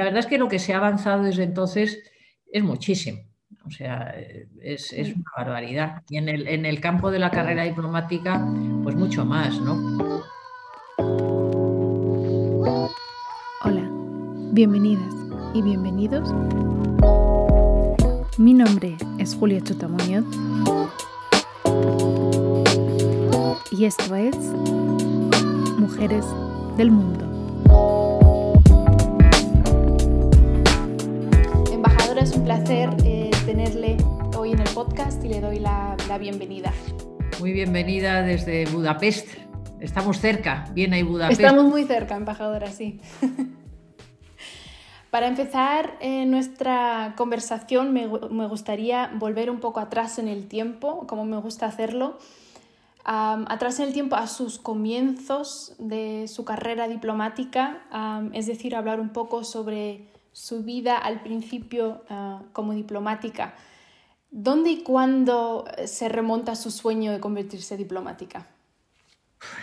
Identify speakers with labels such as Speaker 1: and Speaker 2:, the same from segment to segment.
Speaker 1: La verdad es que lo que se ha avanzado desde entonces es muchísimo. O sea, es, una barbaridad. Y en el, en el campo de la carrera diplomática, pues mucho más, ¿no?
Speaker 2: Hola, bienvenidas y bienvenidos. Mi nombre es Julia Chutamuñoz y esto es Mujeres del Mundo. Es un placer eh, tenerle hoy en el podcast y le doy la, bienvenida.
Speaker 1: Muy bienvenida desde Budapest. Estamos cerca, bien ahí Budapest.
Speaker 2: Estamos muy cerca, embajadora, sí. Para empezar eh, nuestra conversación me, me, gustaría volver un poco atrás en el tiempo, como me gusta hacerlo, atrás en el tiempo a sus comienzos de su carrera diplomática, es decir, hablar un poco sobre su vida al principio ah, como diplomática. ¿Dónde y cuándo se remonta su sueño de convertirse en diplomática?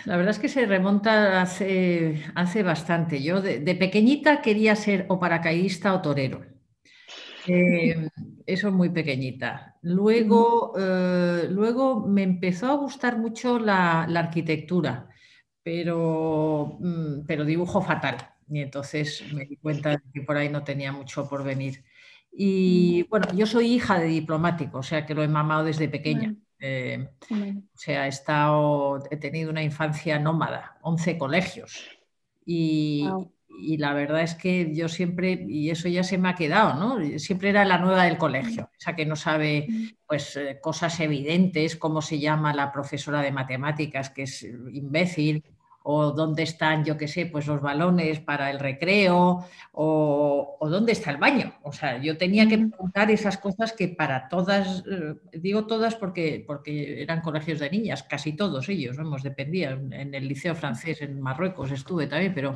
Speaker 1: La verdad es que se remonta hace, hace bastante. Yo de, pequeñita quería ser o paracaidista o torero. Eh, eso es muy pequeñita. Luego, eh, luego me empezó a gustar mucho la, arquitectura, pero, mm, pero, dibujo fatal. Y entonces me di cuenta de que por ahí no tenía mucho por venir. Y bueno, yo soy hija de diplomático, o sea que lo he mamado desde pequeña. Eh, o sea, he, estado, he tenido una infancia nómada, 11 colegios. Y, y la verdad es que yo siempre, y eso ya se me ha quedado, ¿no? Siempre era la nueva del colegio, esa que no sabe pues eh, cosas evidentes, cómo se llama la profesora de matemáticas, que es imbécil, o dónde están, yo qué sé, pues los balones para el recreo, o, dónde está el baño. O sea, yo tenía que preguntar esas cosas que para todas, eh, digo todas porque, porque eran colegios de niñas, casi todos ellos, vamos, dependía. En el liceo francés en Marruecos estuve también, pero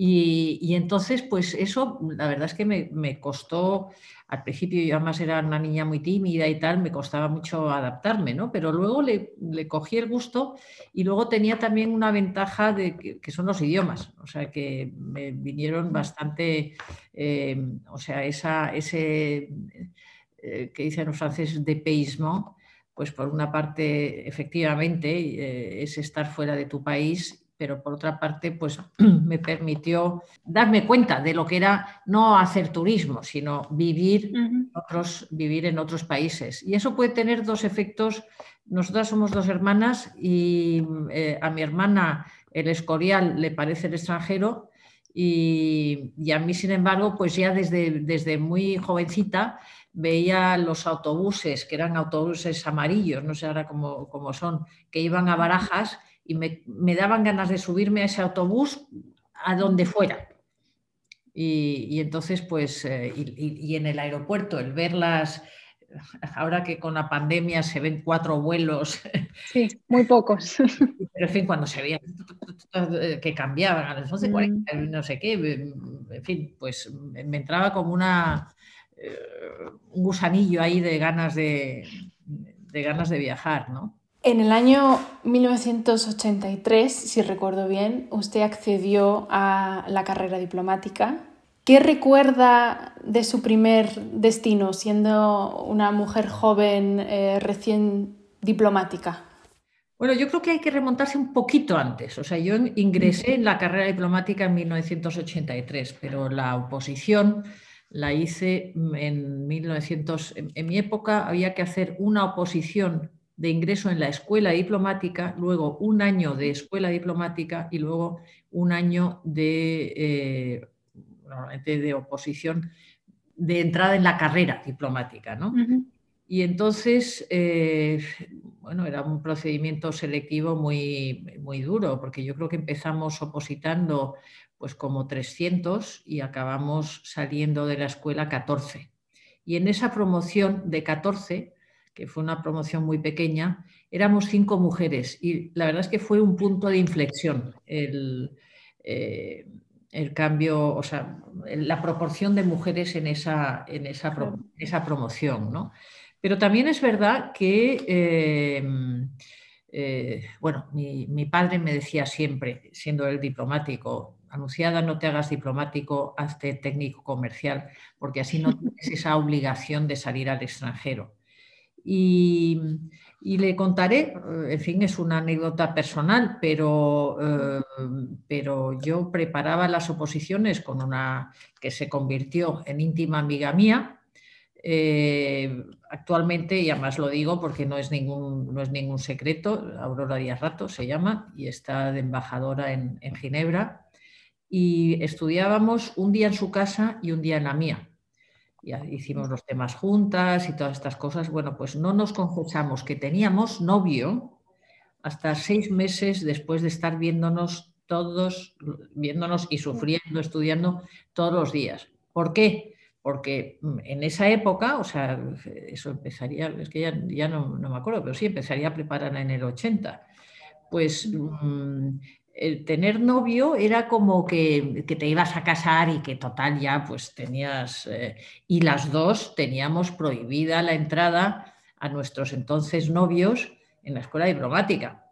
Speaker 1: y, entonces, pues eso, la verdad es que me, costó, al principio yo además era una niña muy tímida y tal, me costaba mucho adaptarme, ¿no? Pero luego le, cogí el gusto y luego tenía también una ventaja de que, son los idiomas, o sea, que me vinieron bastante, eh, o sea, esa, ese eh, que dicen los franceses de paysement, pues por una parte, efectivamente, eh, es estar fuera de tu país pero por otra parte, pues me permitió darme cuenta de lo que era no hacer turismo, sino vivir, otros, vivir en otros países. Y eso puede tener dos efectos. Nosotras somos dos hermanas y eh, a mi hermana el Escorial le parece el extranjero y, a mí, sin embargo, pues ya desde, desde muy jovencita veía los autobuses, que eran autobuses amarillos, no sé ahora cómo, cómo son, que iban a barajas y me, daban ganas de subirme a ese autobús a donde fuera. Y, entonces, pues, eh, y, en el aeropuerto, el verlas, ahora que con la pandemia se ven cuatro vuelos.
Speaker 2: Sí, muy pocos.
Speaker 1: Pero en fin, cuando se veía que cambiaban a las 11.40, mm. no sé qué, en fin, pues me entraba como una, eh, un gusanillo ahí de ganas de, de ganas de viajar, ¿no?
Speaker 2: En el año 1983, si recuerdo bien, usted accedió a la carrera diplomática. ¿Qué recuerda de su primer destino siendo una mujer joven eh, recién diplomática?
Speaker 1: Bueno, yo creo que hay que remontarse un poquito antes. O sea, yo ingresé en la carrera diplomática en 1983, pero la oposición la hice en 1900. En, mi época había que hacer una oposición de ingreso en la escuela diplomática, luego un año de escuela diplomática y luego un año de, eh, de oposición de entrada en la carrera diplomática. ¿no? Y entonces, eh, bueno, era un procedimiento selectivo muy, muy duro, porque yo creo que empezamos opositando pues como 300 y acabamos saliendo de la escuela 14. Y en esa promoción de 14 que fue una promoción muy pequeña, éramos cinco mujeres y la verdad es que fue un punto de inflexión el, eh, cambio, o sea, la proporción de mujeres en esa, en esa, esa promoción. ¿no? Pero también es verdad que, eh, eh, bueno, mi, mi, padre me decía siempre, siendo el diplomático, anunciada, no te hagas diplomático, hazte técnico comercial, porque así no tienes esa obligación de salir al extranjero. Y, le contaré, eh, en fin, es una anécdota personal, pero, eh, pero yo preparaba las oposiciones con una que se convirtió en íntima amiga mía. Eh, actualmente, y además lo digo porque no es ningún, no es ningún secreto, Aurora Díaz Rato se llama y está de embajadora en, en Ginebra. Y estudiábamos un día en su casa y un día en la mía ya hicimos los temas juntas y todas estas cosas. Bueno, pues no nos confesamos que teníamos novio hasta seis meses después de estar viéndonos todos, viéndonos y sufriendo, estudiando todos los días. ¿Por qué? Porque mm, en esa época, o sea, eso empezaría, es que ya, no, no, me acuerdo, pero sí empezaría a preparar en el 80. Pues el tener novio era como que, te ibas a casar y que total ya pues tenías, eh, y las dos teníamos prohibida la entrada a nuestros entonces novios en la escuela diplomática.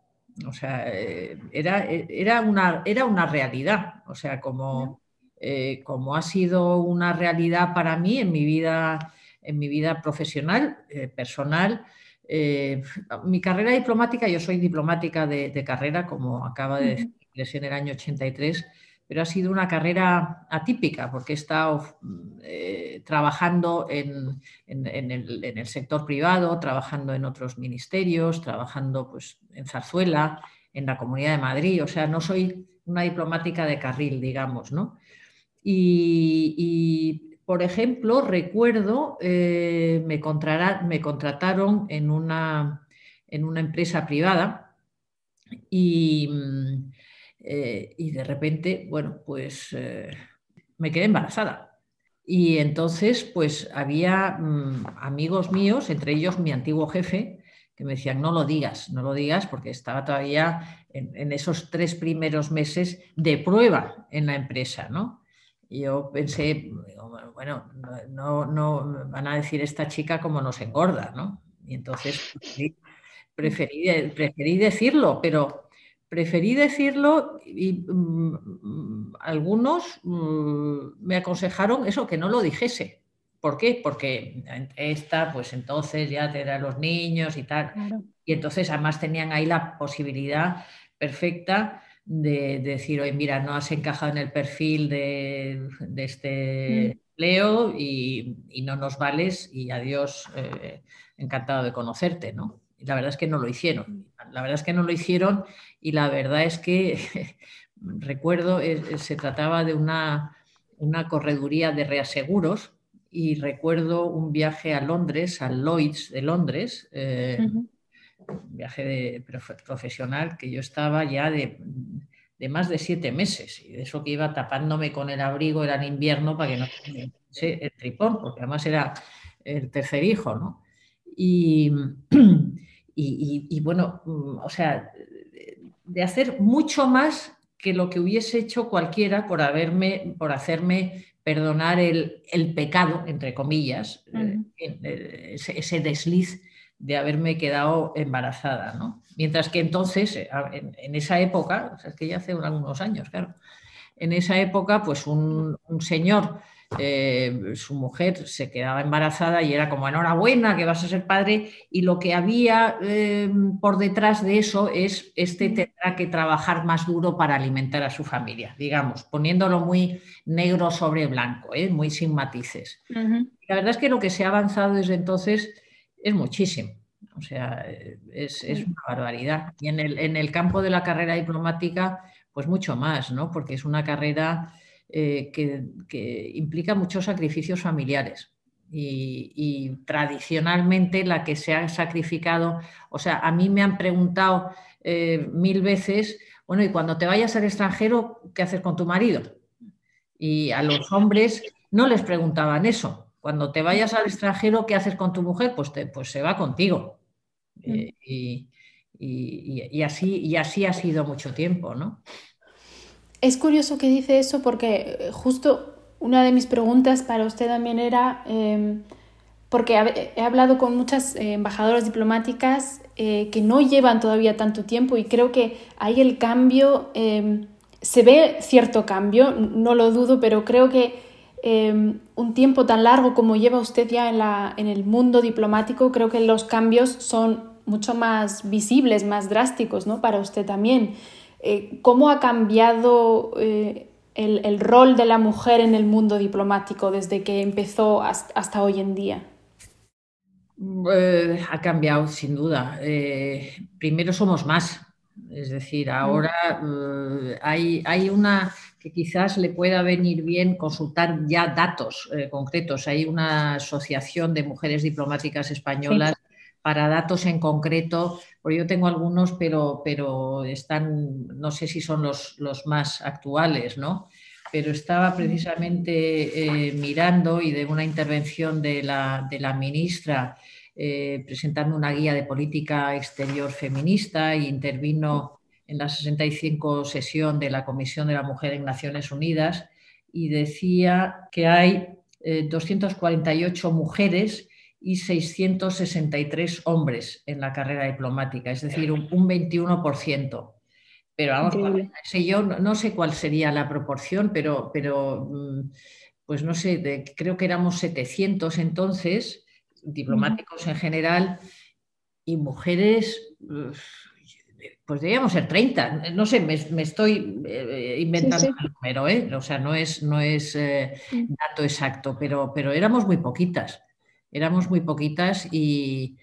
Speaker 1: O sea, eh, era, era, una, era una realidad, o sea, como, eh, como ha sido una realidad para mí en mi vida, en mi vida profesional, personal, eh, mi carrera diplomática, yo soy diplomática de, carrera, como acaba de decir en el año 83, pero ha sido una carrera atípica porque he estado eh, trabajando en, el, sector privado, trabajando en otros ministerios, trabajando pues, en Zarzuela, en la Comunidad de Madrid, o sea, no soy una diplomática de carril, digamos, ¿no? y por ejemplo, recuerdo, eh, me, contrataron en una, en una, empresa privada y, mm, eh, y, de repente, bueno, pues eh, me quedé embarazada. Y entonces, pues había mm, amigos míos, entre ellos mi antiguo jefe, que me decían, no lo digas, no lo digas, porque estaba todavía en, en esos tres primeros meses de prueba en la empresa, ¿no? Yo pensé, bueno, no, no van a decir esta chica como nos engorda, ¿no? Y entonces preferí, preferí decirlo, pero preferí decirlo y mm, algunos mm, me aconsejaron eso, que no lo dijese. ¿Por qué? Porque esta, pues entonces ya te da los niños y tal. Y entonces además tenían ahí la posibilidad perfecta de, decir, oye, mira, no has encajado en el perfil de, este mm. Leo y, no nos vales y adiós, eh, encantado de conocerte, ¿no? Y la verdad es que no lo hicieron. La verdad es que no lo hicieron y la verdad es que recuerdo, se trataba de una, una correduría de reaseguros y recuerdo un viaje a Londres, al Lloyds de Londres, eh, un viaje de, profesional que yo estaba ya de, más de siete meses y de eso que iba tapándome con el abrigo era en invierno para que no se el tripón, porque además era el tercer hijo, ¿no? Y, y, bueno, o sea, de hacer mucho más que lo que hubiese hecho cualquiera por haberme, por hacerme perdonar el, pecado, entre comillas, eh, eh, ese, desliz de haberme quedado embarazada, ¿no? Mientras que entonces, eh, en, esa época, o sea, es que ya hace algunos años, claro, en esa época, pues un, señor, eh, su mujer se quedaba embarazada y era como, enhorabuena, que vas a ser padre, y lo que había eh, por detrás de eso es, este tendrá que trabajar más duro para alimentar a su familia, digamos, poniéndolo muy negro sobre blanco, muy sin matices. La verdad es que lo que se ha avanzado desde entonces es muchísimo. O sea, es, una barbaridad. Y en el, en el, campo de la carrera diplomática, pues mucho más, ¿no? Porque es una carrera eh, que, implica muchos sacrificios familiares. Y, tradicionalmente la que se ha sacrificado, o sea, a mí me han preguntado eh, mil veces, bueno, y cuando te vayas al extranjero, ¿qué haces con tu marido? Y a los hombres no les preguntaban eso, cuando te vayas al extranjero, ¿qué haces con tu mujer? Pues, pues se va contigo. Mm. Eh, y, así, y así ha sido mucho tiempo, ¿no?
Speaker 2: Es curioso que dice eso porque eh, justo una de mis preguntas para usted también era, em, porque he hablado con muchas eh, embajadoras diplomáticas que no llevan todavía tanto tiempo y creo que ahí el cambio em, se ve cierto cambio, no lo dudo, pero creo que em, un tiempo tan largo como lleva usted ya en, la, en el mundo diplomático, creo que los cambios son mucho más visibles, más drásticos, ¿no? Para usted también. Eh, ¿Cómo ha cambiado eh, el, rol de la mujer en el mundo diplomático desde que empezó hasta, hoy en día?
Speaker 1: Eh, ha cambiado, sin duda. primero somos más, es decir, ahora hay, hay, una que quizás le pueda venir bien consultar ya datos concretos. Hay una asociación de mujeres diplomáticas españolas para datos en concreto, porque yo tengo algunos, pero, pero están, no sé si son los, más actuales, ¿no? Pero estaba precisamente eh, mirando y de una intervención de la, ministra eh, presentando una guía de política exterior feminista e intervino en la 65 sesión de la Comisión de la Mujer en Naciones Unidas y decía que hay 248 eh, mujeres y 663 hombres en la carrera diplomática, es decir, un, 21%. Pero vamos, yo no, sé cuál sería la proporción, pero, pero mm, pues no sé, creo que éramos 700 entonces, diplomáticos en general, y mujeres, pues debíamos ser 30. No sé, me, estoy eh, inventando el número, ¿eh? o sea, no es, no es eh, mm. dato exacto, pero, pero éramos muy poquitas éramos muy poquitas y,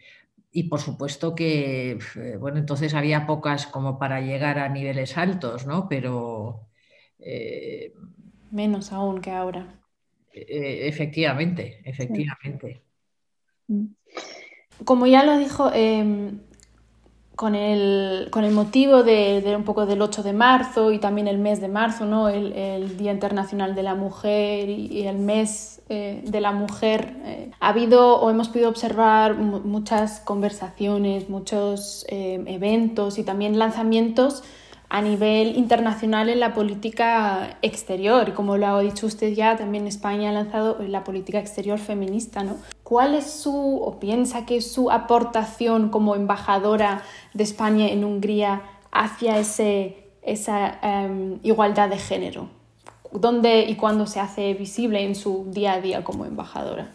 Speaker 1: por supuesto que, eh, bueno, entonces había pocas como para llegar a niveles altos, ¿no? Pero...
Speaker 2: Eh, Menos aún que ahora.
Speaker 1: Efectivamente, efectivamente.
Speaker 2: Mm. Como ya lo dijo, em, con el, con el motivo de, un poco del 8 de marzo y también el mes de marzo, ¿no? el, Día Internacional de la Mujer y, el mes eh, de la mujer, eh, ha habido o hemos podido observar muchas conversaciones, muchos eh, eventos y también lanzamientos a nivel internacional en la política exterior. Como lo ha dicho usted ya, también España ha lanzado la política exterior feminista. ¿no? ¿Cuál es su, o piensa que es su aportación como embajadora de España en Hungría hacia ese, esa em, igualdad de género? ¿Dónde y cuándo se hace visible en su día a día como embajadora?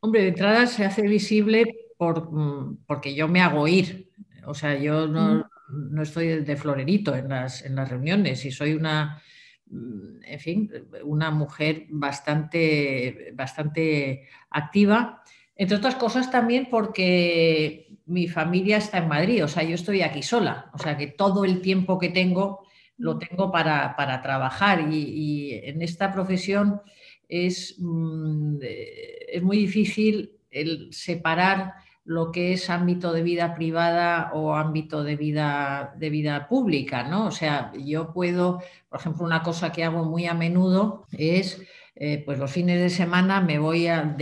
Speaker 1: Hombre, de entrada se hace visible por, mm, porque yo me hago oír. O sea, yo no, no estoy de florerito en las, en las reuniones y soy una, mm, en fin, una mujer bastante, bastante activa, entre otras cosas también porque mi familia está en Madrid, o sea, yo estoy aquí sola, o sea, que todo el tiempo que tengo lo tengo para, trabajar y, en esta profesión es, mm, es muy difícil el separar lo que es ámbito de vida privada o ámbito de vida, de vida pública, ¿no? O sea, yo puedo, por ejemplo, una cosa que hago muy a menudo es, eh, pues los fines de semana me voy a,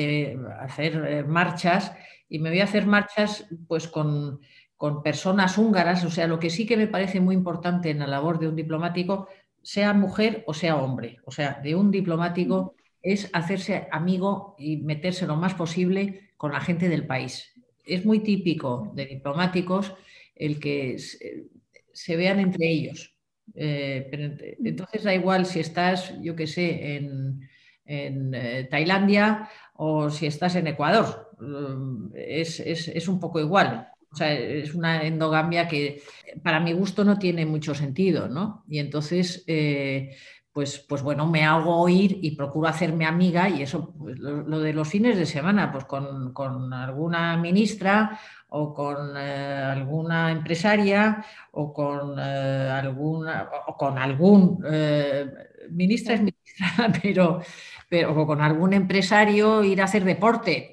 Speaker 1: hacer eh, marchas y me voy a hacer marchas pues con, con personas húngaras, o sea, lo que sí que me parece muy importante en la labor de un diplomático, sea mujer o sea hombre, o sea, de un diplomático es hacerse amigo y meterse lo más posible con la gente del país. Es muy típico de diplomáticos el que se, vean entre ellos. Eh, entonces da igual si estás, yo qué sé, en, eh, Tailandia o si estás en Ecuador. Mm, es, un poco igual. O sea, es una endogamia que para mi gusto no tiene mucho sentido, ¿no? Y entonces, eh, pues, pues bueno, me hago oír y procuro hacerme amiga y eso, pues, lo, de los fines de semana, pues con, alguna ministra o con eh, alguna empresaria o con eh, alguna o con algún eh, ministra es ministra, pero, pero o con algún empresario ir a hacer deporte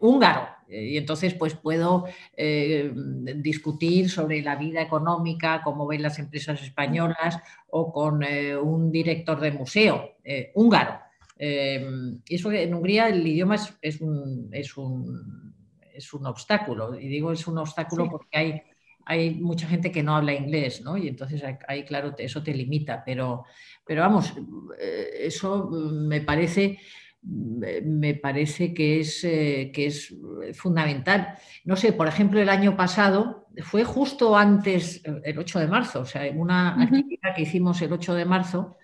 Speaker 1: húngaro. Y entonces, pues puedo eh, discutir sobre la vida económica, cómo ven las empresas españolas, o con eh, un director de museo eh, húngaro. eso en Hungría el idioma es, un, es, un, es, un, obstáculo, y digo es un obstáculo porque hay, hay mucha gente que no habla inglés, ¿no? Y entonces ahí, claro, eso te limita, pero, pero vamos, eso me parece me parece que es, que es fundamental. No sé, por ejemplo, el año pasado fue justo antes, el 8 de marzo, o sea, una actividad que hicimos el 8 de marzo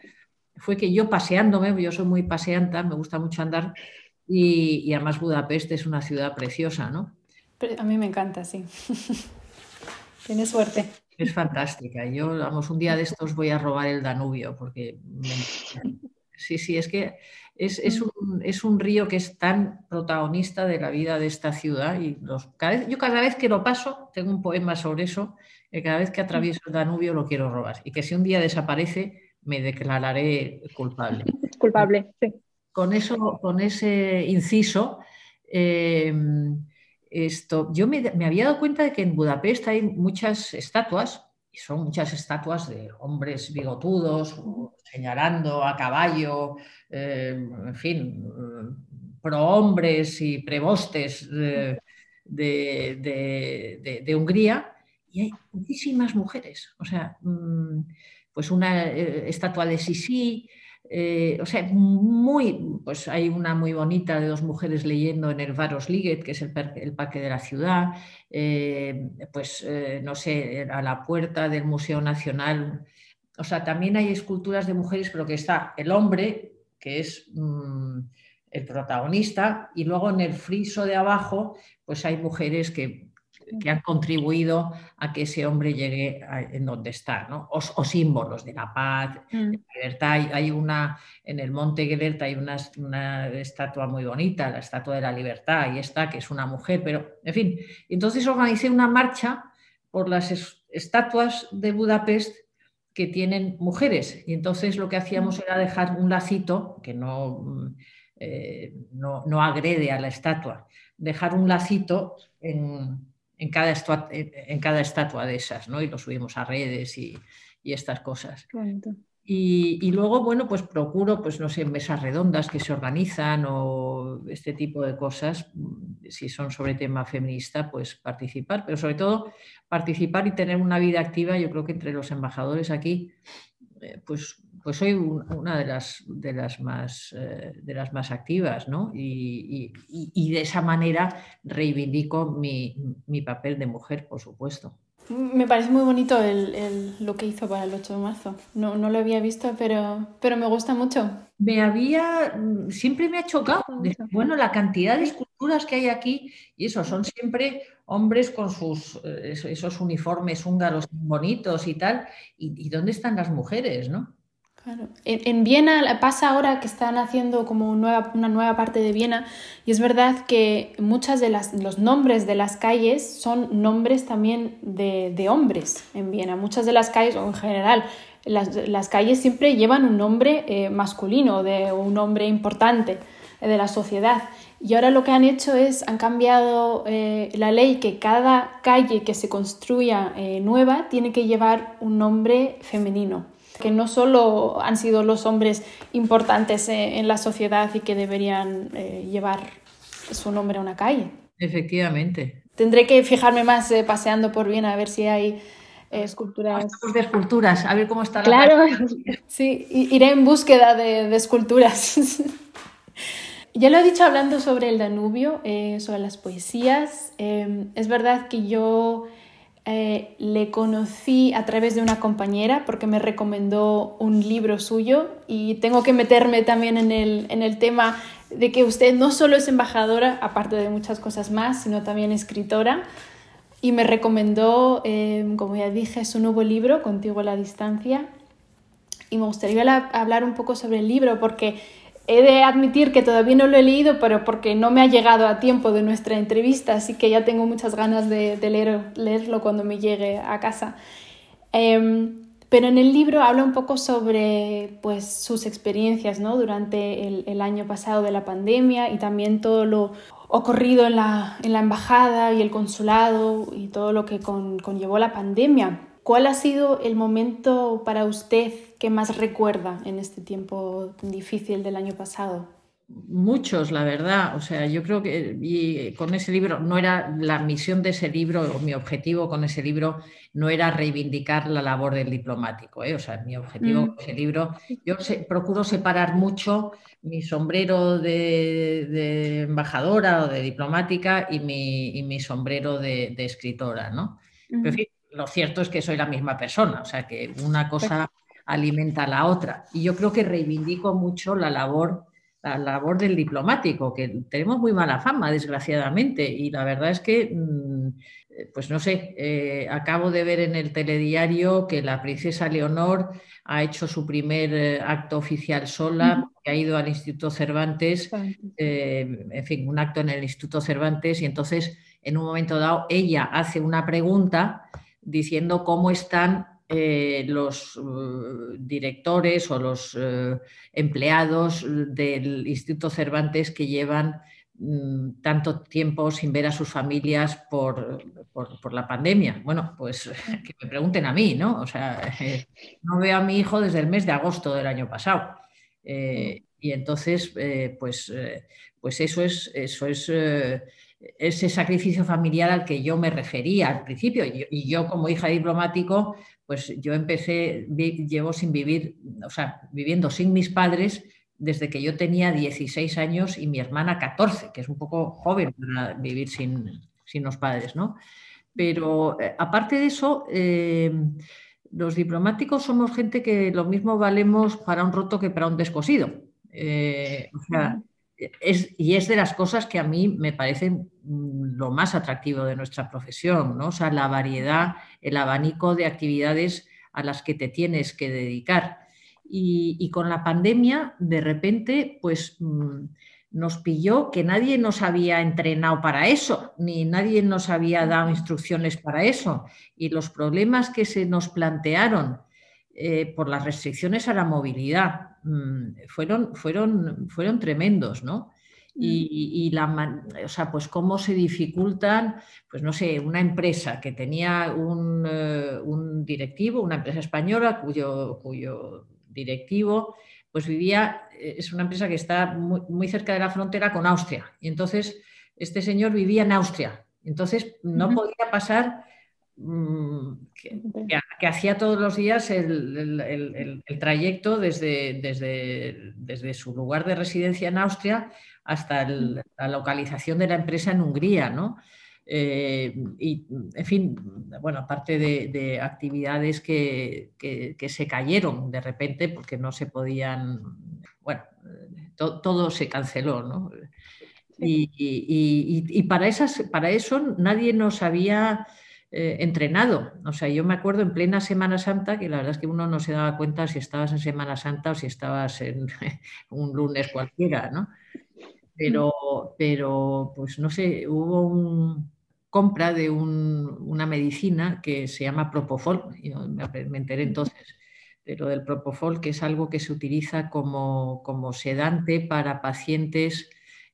Speaker 1: fue que yo paseándome, yo soy muy paseanta, me gusta mucho andar, y, además Budapest es una ciudad preciosa, ¿no?
Speaker 2: A mí me encanta, sí. Tienes suerte.
Speaker 1: Es fantástica. Yo, vamos, un día de estos voy a robar el Danubio, porque sí, sí, es que es, un, es, un, río que es tan protagonista de la vida de esta ciudad. Y los, cada vez, yo cada vez que lo paso, tengo un poema sobre eso, que cada vez que atravieso el Danubio lo quiero robar. Y que si un día desaparece, me declararé culpable.
Speaker 2: Culpable, sí.
Speaker 1: Con, eso, con ese inciso, em, esto, yo me, había dado cuenta de que en Budapest hay muchas estatuas, y son muchas estatuas de hombres bigotudos, señalando a caballo, em, en fin, prohombres y prebostes de, de, Hungría, y hay muchísimas mujeres. O sea, mm, pues una eh, estatua de Sisi, eh, o sea, muy, pues hay una muy bonita de dos mujeres leyendo en el Varos Liget, que es el, parque de la ciudad, eh, pues no sé, a la puerta del Museo Nacional. O sea, también hay esculturas de mujeres, pero que está el hombre, que es mm, el protagonista, y luego en el friso de abajo, pues hay mujeres que que han contribuido a que ese hombre llegue en donde está, ¿no? o, símbolos de la paz, de mm. la libertad. Hay una, en el Monte Gelert hay una, una, estatua muy bonita, la estatua de la libertad, ahí está, que es una mujer, pero en fin. Entonces organicé una marcha por las estatuas de Budapest que tienen mujeres. Y entonces lo que hacíamos mm. era dejar un lacito que no, mm, eh, no, no agrede a la estatua, dejar un lacito en en cada, estatua, en cada estatua de esas, ¿no? Y lo subimos a redes y, estas cosas. Y, y, luego, bueno, pues procuro, pues no sé, mesas redondas que se organizan o este tipo de cosas, si son sobre tema feminista, pues participar, pero sobre todo participar y tener una vida activa, yo creo que entre los embajadores aquí, eh, pues pues soy una de las, de las, más, eh, de las más activas, ¿no? Y, de esa manera reivindico mi, papel de mujer, por supuesto.
Speaker 2: Me parece muy bonito lo que hizo para el 8 de marzo. No, no lo había visto, pero, pero me gusta mucho.
Speaker 1: Me había, siempre me ha chocado, bueno, la cantidad de esculturas que hay aquí, y eso, son siempre hombres con sus, eh, esos uniformes húngaros bonitos y tal, y, y dónde están las mujeres, ¿no?
Speaker 2: En, Viena pasa ahora que están haciendo como una nueva parte de Viena y es verdad que muchos de los nombres de las calles son nombres también de, hombres en Viena. Muchas de las calles, o en general, las, calles siempre llevan un nombre eh, masculino, de un hombre importante de la sociedad. Y ahora lo que han hecho es, han cambiado eh, la ley que cada calle que se construya eh, nueva tiene que llevar un nombre femenino que no solo han sido los hombres importantes eh, en la sociedad y que deberían eh, llevar su nombre a una calle.
Speaker 1: Efectivamente.
Speaker 2: Tendré que fijarme más eh, paseando por Viena a ver si hay esculturas.
Speaker 1: de esculturas, a ver cómo está
Speaker 2: la Claro, sí, iré en búsqueda de, de esculturas. ya lo he dicho hablando sobre el Danubio, sobre las poesías. es verdad que yo eh, le conocí a través de una compañera porque me recomendó un libro suyo y tengo que meterme también en el, en el tema de que usted no solo es embajadora, aparte de muchas cosas más, sino también escritora. Y me recomendó, eh, como ya dije, su nuevo libro, Contigo a la Distancia. Y me gustaría hablar un poco sobre el libro porque He de admitir que todavía no lo he leído, pero porque no me ha llegado a tiempo de nuestra entrevista, así que ya tengo muchas ganas de, leer, leerlo cuando me llegue a casa. Em, pero en el libro habla un poco sobre pues, sus experiencias ¿no? durante el, año pasado de la pandemia y también todo lo ocurrido en la embajada y el consulado y todo lo que conllevó la pandemia. ¿Cuál ha sido el momento para usted que más recuerda en este tiempo difícil del año pasado?
Speaker 1: Muchos, la verdad. O sea, yo creo que y con ese libro no era la misión de ese libro o mi objetivo con ese libro no era reivindicar la labor del diplomático. ¿eh? O sea, mi objetivo mm. con ese libro, yo procuro separar mucho mi sombrero de, embajadora o de diplomática y mi, sombrero de, escritora, ¿no? Lo cierto es que soy la misma persona, o sea, que una cosa alimenta a la otra. Y yo creo que reivindico mucho la labor la labor del diplomático, que tenemos muy mala fama, desgraciadamente, y la verdad es que, mm, pues no sé, eh, acabo de ver en el telediario que la princesa Leonor ha hecho su primer eh, acto oficial sola, que ha ido al Instituto Cervantes, eh, en fin, un acto en el Instituto Cervantes, y entonces en un momento dado ella hace una pregunta diciendo cómo están eh, los uh, directores o los uh, empleados del Instituto Cervantes que llevan mm, tanto tiempo sin ver a sus familias por, la pandemia. Bueno, pues que me pregunten a mí, ¿no? O sea, no veo a mi hijo desde el mes de agosto del año pasado. Eh, y entonces, eh, pues, pues eso es, eso es ese sacrificio familiar al que yo me refería al principio. Y yo, como hija diplomático, pues yo empecé, llevo sin vivir, o sea, viviendo sin mis padres desde que yo tenía 16 años y mi hermana 14, que es un poco joven para vivir sin, los padres, ¿no? Pero eh, aparte de eso, eh, los diplomáticos somos gente que lo mismo valemos para un roto que para un descosido. Eh, o sea, y es de las cosas que a mí me parecen mm, lo más atractivo de nuestra profesión, ¿no? O sea, la variedad, el abanico de actividades a las que te tienes que dedicar. Y, con la pandemia, de repente, pues mm, nos pilló que nadie nos había entrenado para eso, ni nadie nos había dado instrucciones para eso. Y los problemas que se nos plantearon eh, por las restricciones a la movilidad, fueron, fueron, fueron tremendos, ¿no? Mm. Y, la, o sea, pues cómo se dificultan, pues no sé, una empresa que tenía un, eh, directivo, una empresa española cuyo, cuyo directivo pues vivía, eh, es una empresa que está muy, cerca de la frontera con Austria. Y entonces este señor vivía en Austria. Entonces no podía pasar Mm, que, hacía todos los días el, trayecto desde, desde, desde, su lugar de residencia en Austria hasta la localización de la empresa en Hungría, ¿no? Eh, y, en fin, bueno, aparte de, actividades que, se cayeron de repente porque no se podían, bueno, todo se canceló, ¿no? Y, para, esas, para eso nadie nos había eh, entrenado. O sea, yo me acuerdo en plena Semana Santa, que la verdad es que uno no se daba cuenta si estabas en Semana Santa o si estabas en un lunes cualquiera, ¿no? Pero, pero pues no sé, hubo una compra de una medicina que se llama Propofol, yo me, enteré entonces de lo del Propofol, que es algo que se utiliza como, como sedante para pacientes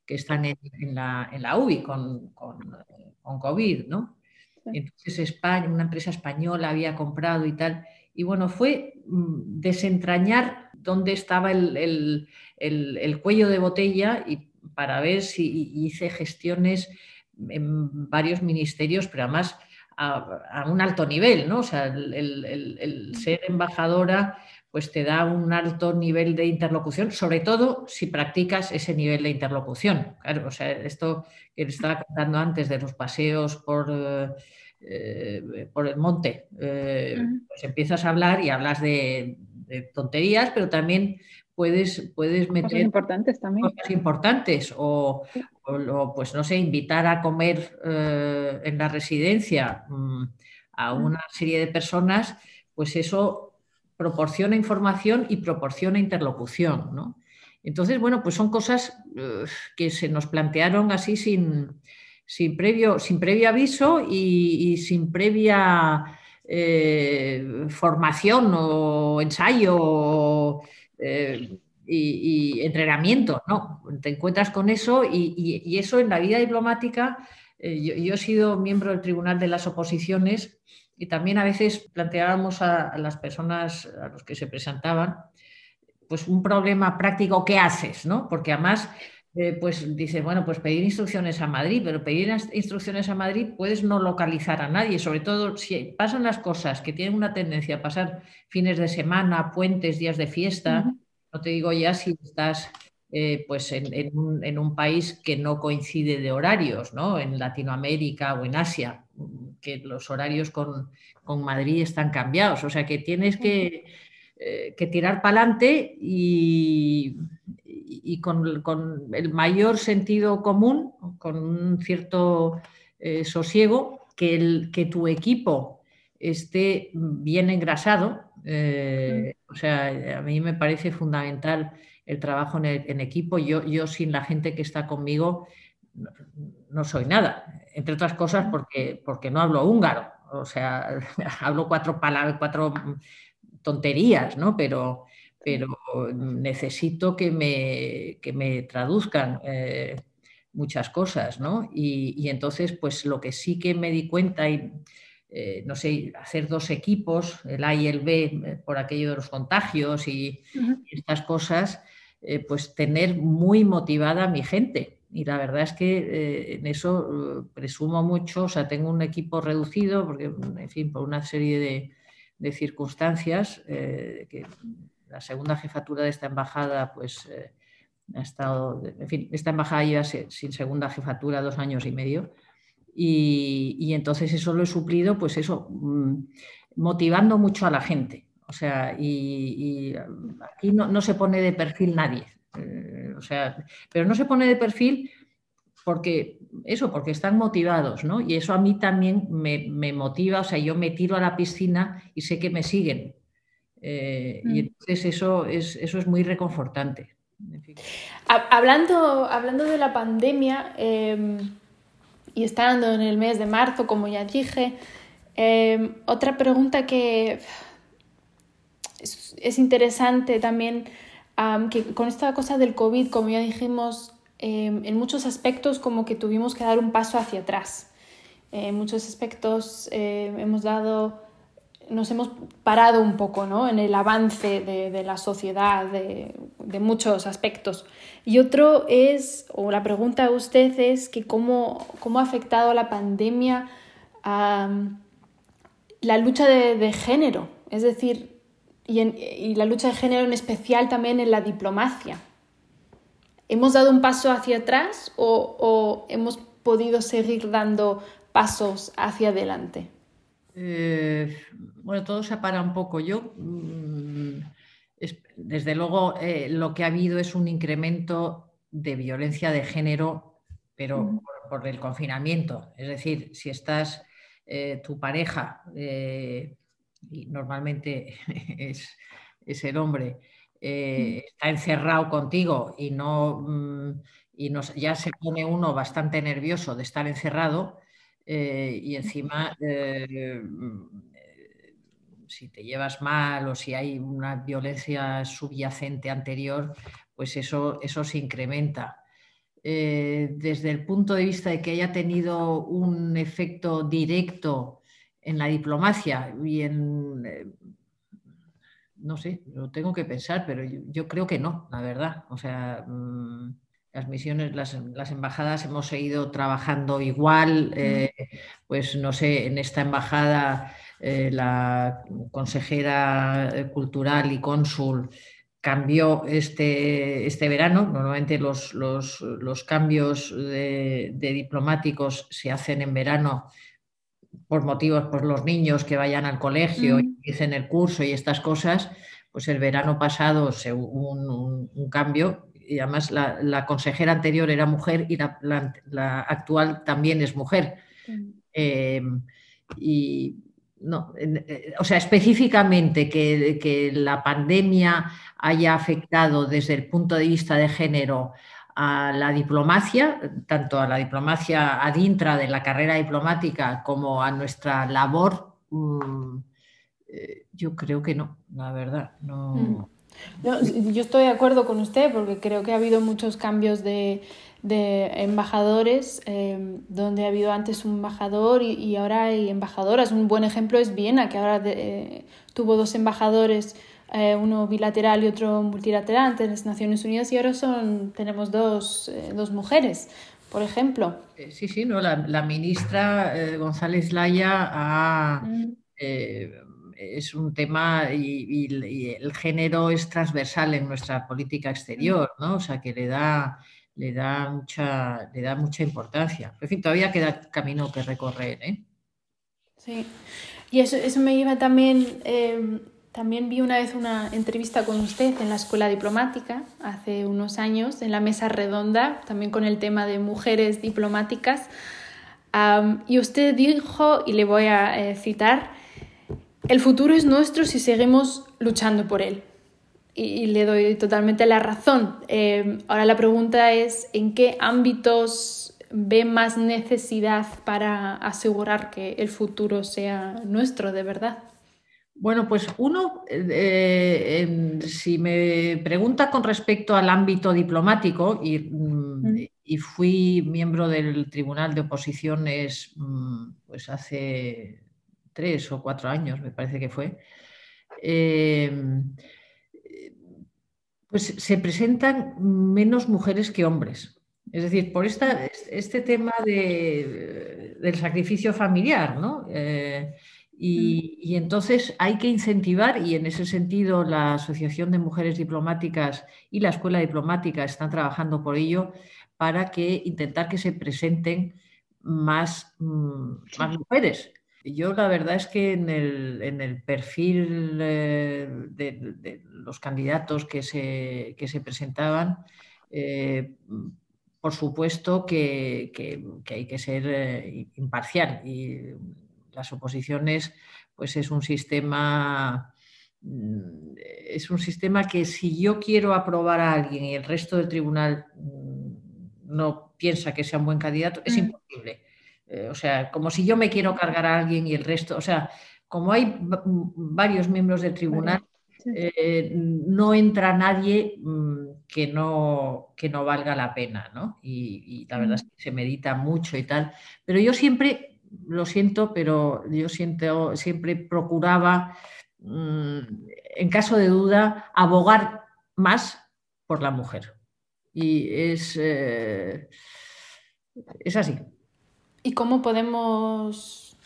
Speaker 1: que están en, la, en la, UBI con, con COVID, ¿no? Entonces España, una empresa española había comprado y tal. Y bueno, fue mm, desentrañar dónde estaba el, cuello de botella y para ver si hice gestiones en varios ministerios, pero además a, un alto nivel, ¿no? O sea, el, ser embajadora pues te da un alto nivel de interlocución, sobre todo si practicas ese nivel de interlocución. Claro, o sea, esto que le estaba contando antes de los paseos por, eh, por el monte, eh, pues empiezas a hablar y hablas de, tonterías, pero también puedes, puedes meter
Speaker 2: cosas importantes también.
Speaker 1: Cosas importantes o, pues no sé, invitar a comer eh, en la residencia mm, a una serie de personas, pues eso proporciona información y proporciona interlocución. ¿no? Entonces, bueno, pues son cosas eh, que se nos plantearon así sin, sin, previo, sin previo aviso y, sin previa eh, formación o ensayo eh, y, entrenamiento. ¿no? Te encuentras con eso y, eso en la vida diplomática. yo he sido miembro del Tribunal de las Oposiciones y también a veces planteábamos a, las personas a los que se presentaban, pues un problema práctico, ¿qué haces? ¿no? Porque además eh, pues dice, bueno, pues pedir instrucciones a Madrid, pero pedir instrucciones a Madrid puedes no localizar a nadie, sobre todo si pasan las cosas que tienen una tendencia a pasar fines de semana, puentes, días de fiesta, no te digo ya si estás eh, pues en, un, país que no coincide de horarios, ¿no? En Latinoamérica o en Asia, que los horarios con, con Madrid están cambiados, o sea que tienes que, eh, que tirar para adelante y y con, el mayor sentido común, con un cierto eh, sosiego, que, el, que tu equipo esté bien engrasado. Eh, o sea, a mí me parece fundamental el trabajo en, equipo. Yo, yo sin la gente que está conmigo no, soy nada, entre otras cosas porque, porque no hablo húngaro. O sea, hablo cuatro palabras, cuatro tonterías, ¿no? Pero, pero necesito que me, me traduzcan eh, muchas cosas, ¿no? Y, entonces, pues lo que sí que me di cuenta, y eh, no sé, hacer dos equipos, el A y el B, eh, por aquello de los contagios y, estas cosas, pues tener muy motivada a mi gente. Y la verdad es que en eso presumo mucho, o sea, tengo un equipo reducido, porque, en fin, por una serie de, circunstancias que la segunda jefatura de esta embajada, pues eh, ha estado, en fin, esta embajada lleva sin segunda jefatura dos años y medio. Y, entonces eso lo he suplido, pues eso, mm, motivando mucho a la gente. O sea, y, aquí no, se pone de perfil nadie. O sea, pero no se pone de perfil porque eso, porque están motivados, ¿no? Y eso a mí también me, me, motiva, o sea, yo me tiro a la piscina y sé que me siguen, eh, y mm. entonces eso es, eso es muy reconfortante.
Speaker 2: Hablando, hablando de la pandemia em, y estando en el mes de marzo, como ya dije, em, otra pregunta que es, interesante también, que con esta cosa del COVID, como ya dijimos, em, en muchos aspectos como que tuvimos que dar un paso hacia atrás. En muchos aspectos hemos dado nos hemos parado un poco ¿no? en el avance de, la sociedad, de, muchos aspectos. Y otro es, o la pregunta a usted es, que cómo, cómo ha afectado la pandemia a la lucha de, género, es decir, y, la lucha de género en especial también en la diplomacia. ¿Hemos dado un paso hacia atrás o hemos podido seguir dando pasos hacia adelante?
Speaker 1: Eh, bueno, todo se para un poco. Yo, mm, desde luego, eh, lo que ha habido es un incremento de violencia de género, pero por, el confinamiento. Es decir, si estás eh, tu pareja, y normalmente es, el hombre, está encerrado contigo y no, mm, y ya se pone uno bastante nervioso de estar encerrado, eh, y encima eh, si te llevas mal o si hay una violencia subyacente anterior, pues eso, eso se incrementa. Eh, desde el punto de vista de que haya tenido un efecto directo en la diplomacia y en... no sé, lo tengo que pensar, pero yo, creo que no, la verdad. O sea, mm, las misiones, las, embajadas hemos seguido trabajando igual, eh, pues no sé, en esta embajada eh, la consejera eh, cultural y cónsul cambió este, este verano. Normalmente los, cambios de, diplomáticos se hacen en verano por motivos, por los niños que vayan al colegio y empiecen el curso y estas cosas. Pues el verano pasado se, hubo un cambio y además la, consejera anterior era mujer y la, actual también es mujer. Mm. Eh, y no, eh, o sea, específicamente que, la pandemia haya afectado desde el punto de vista de género a la diplomacia, tanto a la diplomacia adintra de la carrera diplomática como a nuestra labor, mm, eh, yo creo que no, la verdad. No. Mm
Speaker 2: yo estoy de acuerdo con usted porque creo que ha habido muchos cambios de, embajadores, em, donde ha habido antes un embajador y, ahora hay embajadoras. Un buen ejemplo es Viena, que ahora eh, tuvo dos embajadores eh, uno bilateral y otro multilateral ante las Naciones Unidas y ahora son, tenemos dos, eh, dos mujeres, por ejemplo.
Speaker 1: Sí, sí, no, la, ministra González Laya mm. es un tema y, el género es transversal en nuestra política exterior, ¿no? O sea, que le da le da mucha, le da mucha importancia. En fin, todavía queda camino que recorrer. ¿eh?
Speaker 2: Sí, y eso, eso me lleva también, em, también vi una vez una entrevista con usted en la escuela diplomática hace unos años, en la mesa redonda, también con el tema de mujeres diplomáticas. y usted dijo, y le voy a eh, citar, el futuro es nuestro si seguimos luchando por él y, le doy totalmente la razón. Eh, ahora la pregunta es, ¿en qué ámbitos ve más necesidad para asegurar que el futuro sea nuestro de verdad?
Speaker 1: Bueno, pues uno, eh, si me pregunta con respecto al ámbito diplomático, y, mm, fui miembro del Tribunal de Oposiciones mm, pues hace tres o cuatro años, me parece que fue, eh, pues se presentan menos mujeres que hombres. Es decir, por esta, este tema del sacrificio familiar, ¿no? Eh, y, y, entonces hay que incentivar, y en ese sentido la Asociación de Mujeres Diplomáticas y la Escuela Diplomática están trabajando por ello, para que intentar que se presenten más, mm, más mujeres. Yo la verdad es que en el, perfil eh, de, los candidatos que se, se presentaban, eh, por supuesto que, hay que ser eh, imparcial y las oposiciones pues es un sistema mm, es un sistema que si yo quiero aprobar a alguien y el resto del tribunal mm, no piensa que sea un buen candidato, es mm. imposible. Eh, o sea, como si yo me quiero cargar a alguien y el resto, o sea, como hay varios miembros del tribunal, eh, no entra nadie que no, que no valga la pena, ¿no? Y, la verdad es que se medita mucho y tal. Pero yo siempre, lo siento, pero yo siento, siempre procuraba, mm, en caso de duda, abogar más por la mujer. Y es, eh, es así.
Speaker 2: ¿Y cómo podemos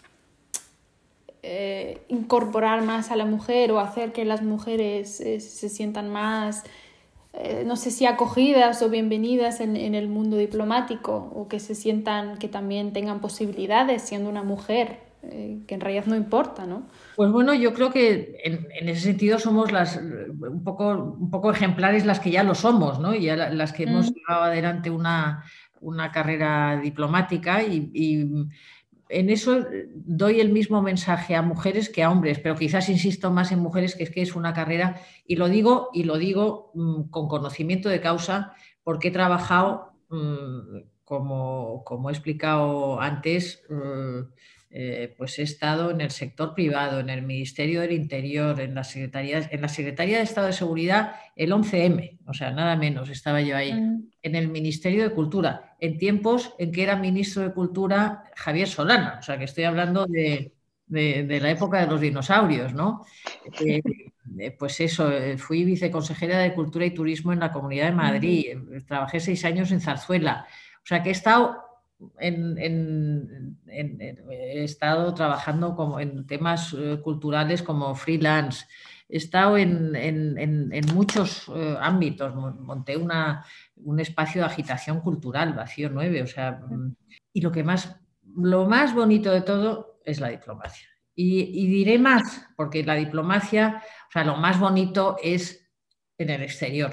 Speaker 2: eh, incorporar más a la mujer o hacer que las mujeres eh, se sientan más, eh, no sé si acogidas o bienvenidas en, el mundo diplomático o que se sientan que también tengan posibilidades siendo una mujer? que en realidad no importa, ¿no?
Speaker 1: Pues bueno, yo creo que en, ese sentido somos las un poco, un poco ejemplares las que ya lo somos, ¿no? Y ya las que hemos mm. llevado adelante una, una carrera diplomática y, en eso doy el mismo mensaje a mujeres que a hombres, pero quizás insisto más en mujeres que es que es una carrera y lo digo y lo digo mm, con conocimiento de causa porque he trabajado mm, como, como, he explicado antes mm, eh, pues he estado en el sector privado, en el Ministerio del Interior, en la Secretaría, en la Secretaría de Estado de Seguridad, el 11M, o sea, nada menos estaba yo ahí, en el Ministerio de Cultura, en tiempos en que era ministro de Cultura Javier Solana, o sea, que estoy hablando de, la época de los dinosaurios, ¿no? Eh, eh, pues eso, fui viceconsejera de Cultura y Turismo en la Comunidad de Madrid, trabajé seis años en Zarzuela, o sea, que he estado en, he estado trabajando como en temas eh, culturales como freelance, he estado en, muchos eh, ámbitos, monté una, un espacio de agitación cultural, vacío 9, o sea, y lo que más, lo más bonito de todo es la diplomacia. Y, y diré más, porque la diplomacia, o sea, lo más bonito es en el exterior,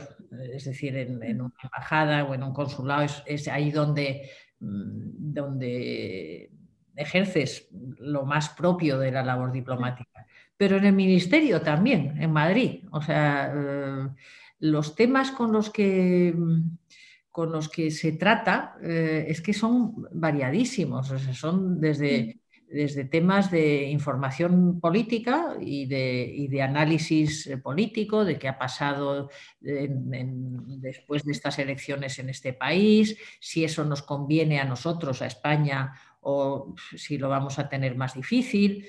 Speaker 1: es decir, en, una embajada o en un consulado, es ahí donde Mm, donde ejerces lo más propio de la labor diplomática, pero en el ministerio también, en Madrid. O sea, eh, los temas con los que con los que se trata eh, es que son variadísimos, son desde desde temas de información política y de, análisis eh, político, de qué ha pasado después de estas elecciones en este país, si eso nos conviene a nosotros, a España, o si lo vamos a tener más difícil,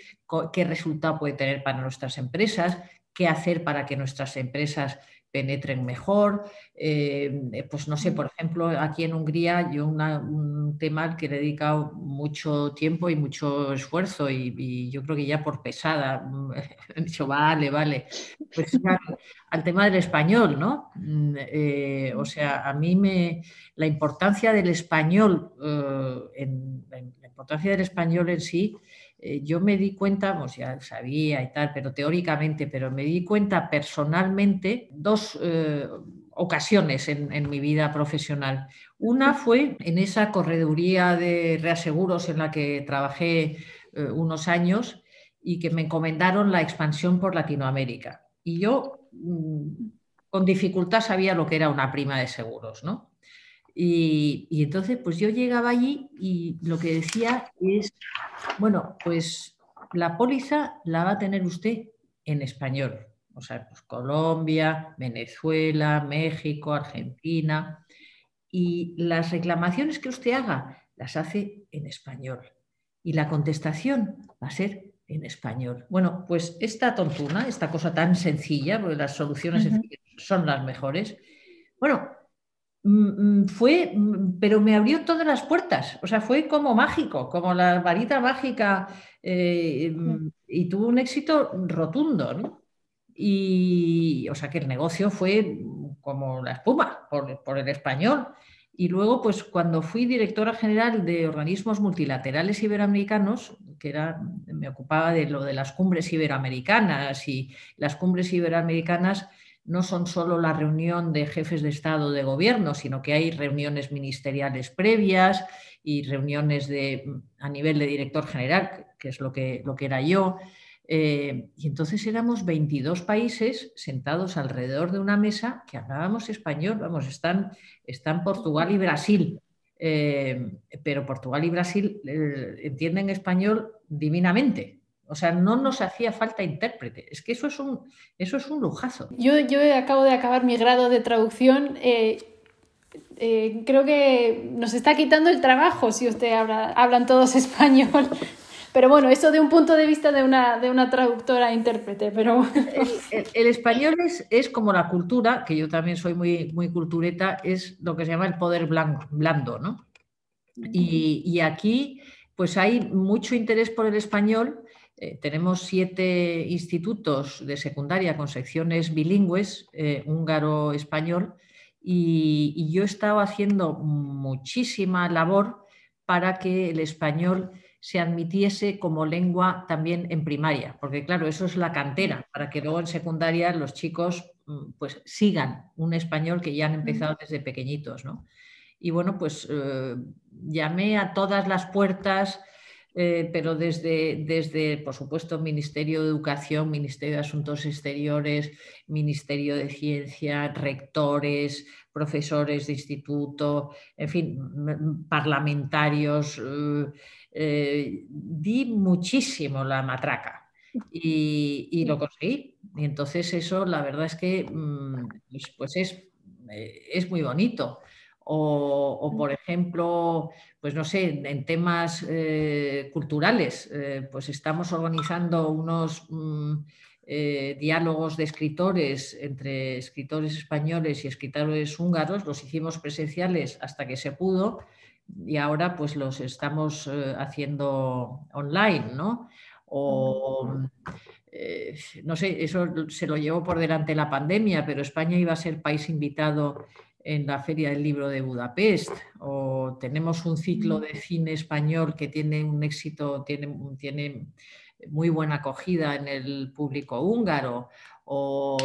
Speaker 1: qué resultado puede tener para nuestras empresas, qué hacer para que nuestras empresas penetren mejor. Eh, pues no sé, por ejemplo, aquí en Hungría yo un tema al que he dedicado mucho tiempo y mucho esfuerzo y, yo creo que ya por pesada he dicho, vale, vale, pues al, tema del español, ¿no? Mm, eh, o sea, a mí me, la importancia del español, eh, la importancia del español en sí, eh, yo me di cuenta, pues ya sabía y tal, pero teóricamente, pero me di cuenta personalmente dos eh, ocasiones en, mi vida profesional. Una fue en esa correduría de reaseguros en la que trabajé eh, unos años y que me encomendaron la expansión por Latinoamérica. Y yo mm, con dificultad sabía lo que era una prima de seguros, ¿no? Y, entonces, pues yo llegaba allí y lo que decía es, bueno, pues la póliza la va a tener usted en español. O sea, pues Colombia, Venezuela, México, Argentina. Y las reclamaciones que usted haga las hace en español. Y la contestación va a ser en español. Bueno, pues esta tontuna, esta cosa tan sencilla, porque las soluciones son las mejores, bueno, fue, mm, pero me abrió todas las puertas, o sea, fue como mágico, como la varita mágica eh, y tuvo un éxito rotundo, ¿no? Y, o sea, que el negocio fue como la espuma por, el español. Y luego, pues cuando fui directora general de organismos multilaterales iberoamericanos, que era, me ocupaba de lo de las cumbres iberoamericanas y las cumbres iberoamericanas no son solo la reunión de jefes de Estado de gobierno, sino que hay reuniones ministeriales previas y reuniones de, a nivel de director general, que es lo que, lo que era yo. Eh, y entonces éramos 22 países sentados alrededor de una mesa que hablábamos español, vamos, están, están Portugal y Brasil, eh, pero Portugal y Brasil eh, entienden español divinamente. O sea, no nos hacía falta intérprete. Es que eso es un, eso es un lujazo.
Speaker 2: Yo, yo acabo de acabar mi grado de traducción. Eh, eh, creo que nos está quitando el trabajo si usted habla, hablan todos español. Pero bueno, eso de un punto de vista de una, de una traductora intérprete. Pero
Speaker 1: el, español es, es, como la cultura, que yo también soy muy, muy cultureta, es lo que se llama el poder blando, ¿no? Y, y aquí pues hay mucho interés por el español eh, tenemos siete institutos de secundaria con secciones bilingües, eh, húngaro-español, y, yo he estado haciendo muchísima labor para que el español se admitiese como lengua también en primaria, porque claro, eso es la cantera, para que luego en secundaria los chicos mm, pues sigan un español que ya han empezado desde pequeñitos. Y bueno, pues eh, llamé a todas las puertas eh, pero desde, desde, por supuesto, Ministerio de Educación, Ministerio de Asuntos Exteriores, Ministerio de Ciencia, rectores, profesores de instituto, en fin, parlamentarios, eh, eh, di muchísimo la matraca y, lo conseguí. Y entonces eso, la verdad es que mm, pues, pues es, es muy bonito. O, por ejemplo, pues no sé, en temas eh, culturales, eh, pues estamos organizando unos mm, eh, diálogos de escritores entre escritores españoles y escritores húngaros, los hicimos presenciales hasta que se pudo y ahora pues los estamos haciendo online, ¿no? O no sé, eso se lo llevó por delante la pandemia, pero España iba a ser país invitado en la Feria del Libro de Budapest, o tenemos un ciclo de cine español que tiene un éxito, tiene, tiene muy buena acogida en el público húngaro, o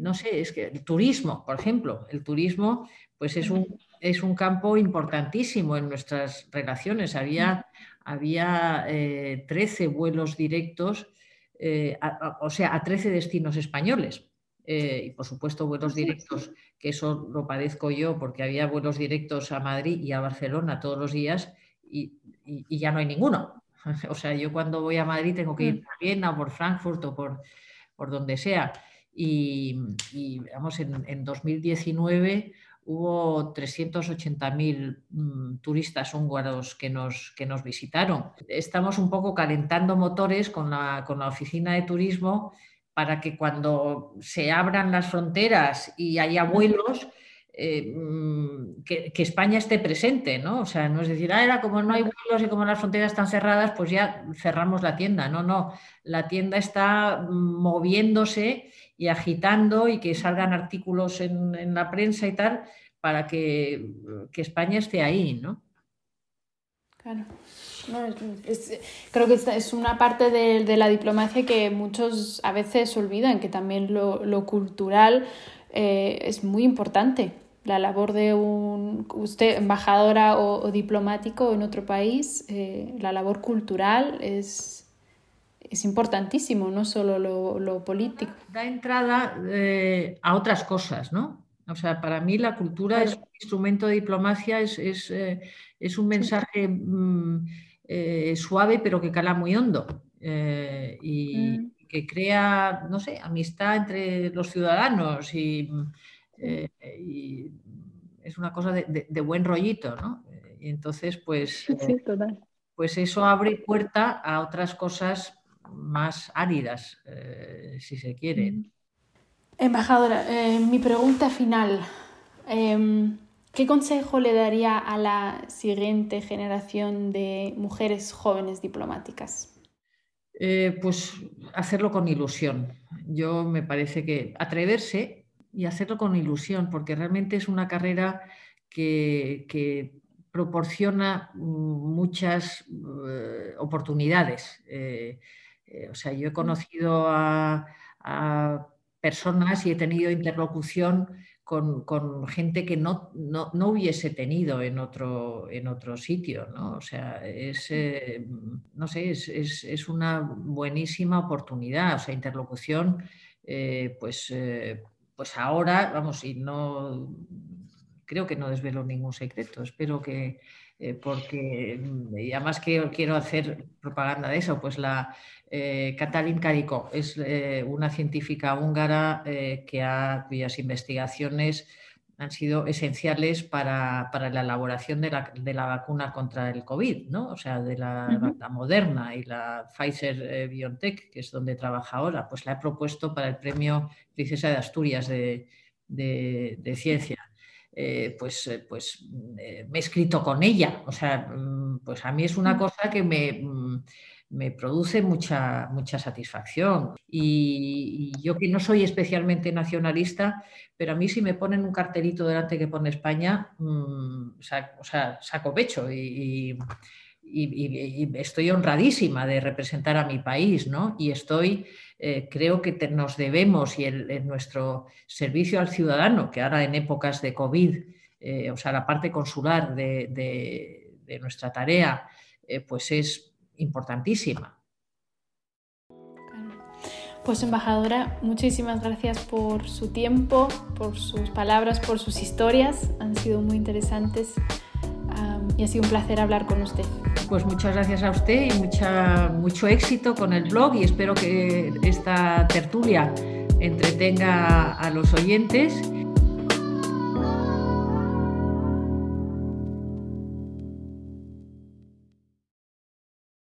Speaker 1: no sé, es que el turismo, por ejemplo, el turismo pues es un, es un campo importantísimo en nuestras relaciones. Había, había 13 eh, vuelos directos, eh, o sea, a 13 destinos españoles. Eh, y por supuesto vuelos directos, que eso lo padezco yo porque había vuelos directos a Madrid y a Barcelona todos los días y, ya no hay ninguno. O sea, yo cuando voy a Madrid tengo que ir mm. por Viena o por Frankfurt o por, por donde sea. Y, vamos, en, en 2019 hubo 380.000 mm, turistas húngaros que nos, que nos visitaron. Estamos un poco calentando motores con la, con la oficina de turismo para que cuando se abran las fronteras y haya vuelos, eh, mm, que, España esté presente, ¿no? O sea, no es decir, ah, era como no hay vuelos y como las fronteras están cerradas, pues ya cerramos la tienda. No, no, la tienda está moviéndose y agitando y que salgan artículos en, la prensa y tal para que, España esté ahí, ¿no?
Speaker 2: Claro. Creo que es una parte de, la diplomacia que muchos a veces olvidan, que también lo, cultural eh, es muy importante la labor de un usted embajadora o, diplomático en otro país, eh, la labor cultural es, es importantísimo, no solo lo, político.
Speaker 1: Da entrada eh, a otras cosas, ¿no? O sea, para mí la cultura es un instrumento de diplomacia, es, es, es un mensaje mm, suave pero que cala muy hondo y mm. que crea, no sé, amistad entre los ciudadanos y eh, y es una cosa de, buen rollito, ¿no? Y entonces, pues, eh, pues eso abre puerta a otras cosas más áridas, eh, si se quiere. Mm.
Speaker 2: Embajadora, mi pregunta final. Em, ¿Qué consejo le daría a la siguiente generación de mujeres jóvenes diplomáticas?
Speaker 1: pues hacerlo con ilusión. Yo me parece que atreverse y hacerlo con ilusión, porque realmente es una carrera que, proporciona muchas eh, oportunidades. Eh, eh, o sea, yo he conocido a, personas y he tenido interlocución con, gente que no, no, hubiese tenido en otro, en otro sitio. ¿no? O sea, es, no sé, es, es, una buenísima oportunidad. O sea, interlocución, pues pues ahora, vamos, y no creo que no desvelo ningún secreto, espero que, eh, porque, y además que quiero hacer propaganda de eso, pues la eh, Katalin Kariko es eh, una científica húngara que ha, cuyas investigaciones han sido esenciales para, la elaboración de la, vacuna contra el COVID, ¿no? O sea, de la, Moderna y la Pfizer eh, BioNTech, que es donde trabaja ahora, pues la he propuesto para el premio Princesa de Asturias de, Ciencia. Eh, pues, eh, pues me he escrito con ella. O sea, mm, pues a mí es una cosa que me mm, me produce mucha, mucha satisfacción. Y, yo que no soy especialmente nacionalista, pero a mí si me ponen un cartelito delante que pone España, mm, o sea, saco pecho y, estoy honradísima de representar a mi país, ¿no? Y estoy, eh, creo que nos debemos y en nuestro servicio al ciudadano, que ahora en épocas de COVID, eh, o sea, la parte consular de, nuestra tarea, eh, pues es importantísima.
Speaker 2: Pues embajadora, muchísimas gracias por su tiempo, por sus palabras, por sus historias. Han sido muy interesantes y ha sido un placer hablar con usted.
Speaker 1: Pues muchas gracias a usted y mucha, mucho éxito con el blog y espero que esta tertulia entretenga a los oyentes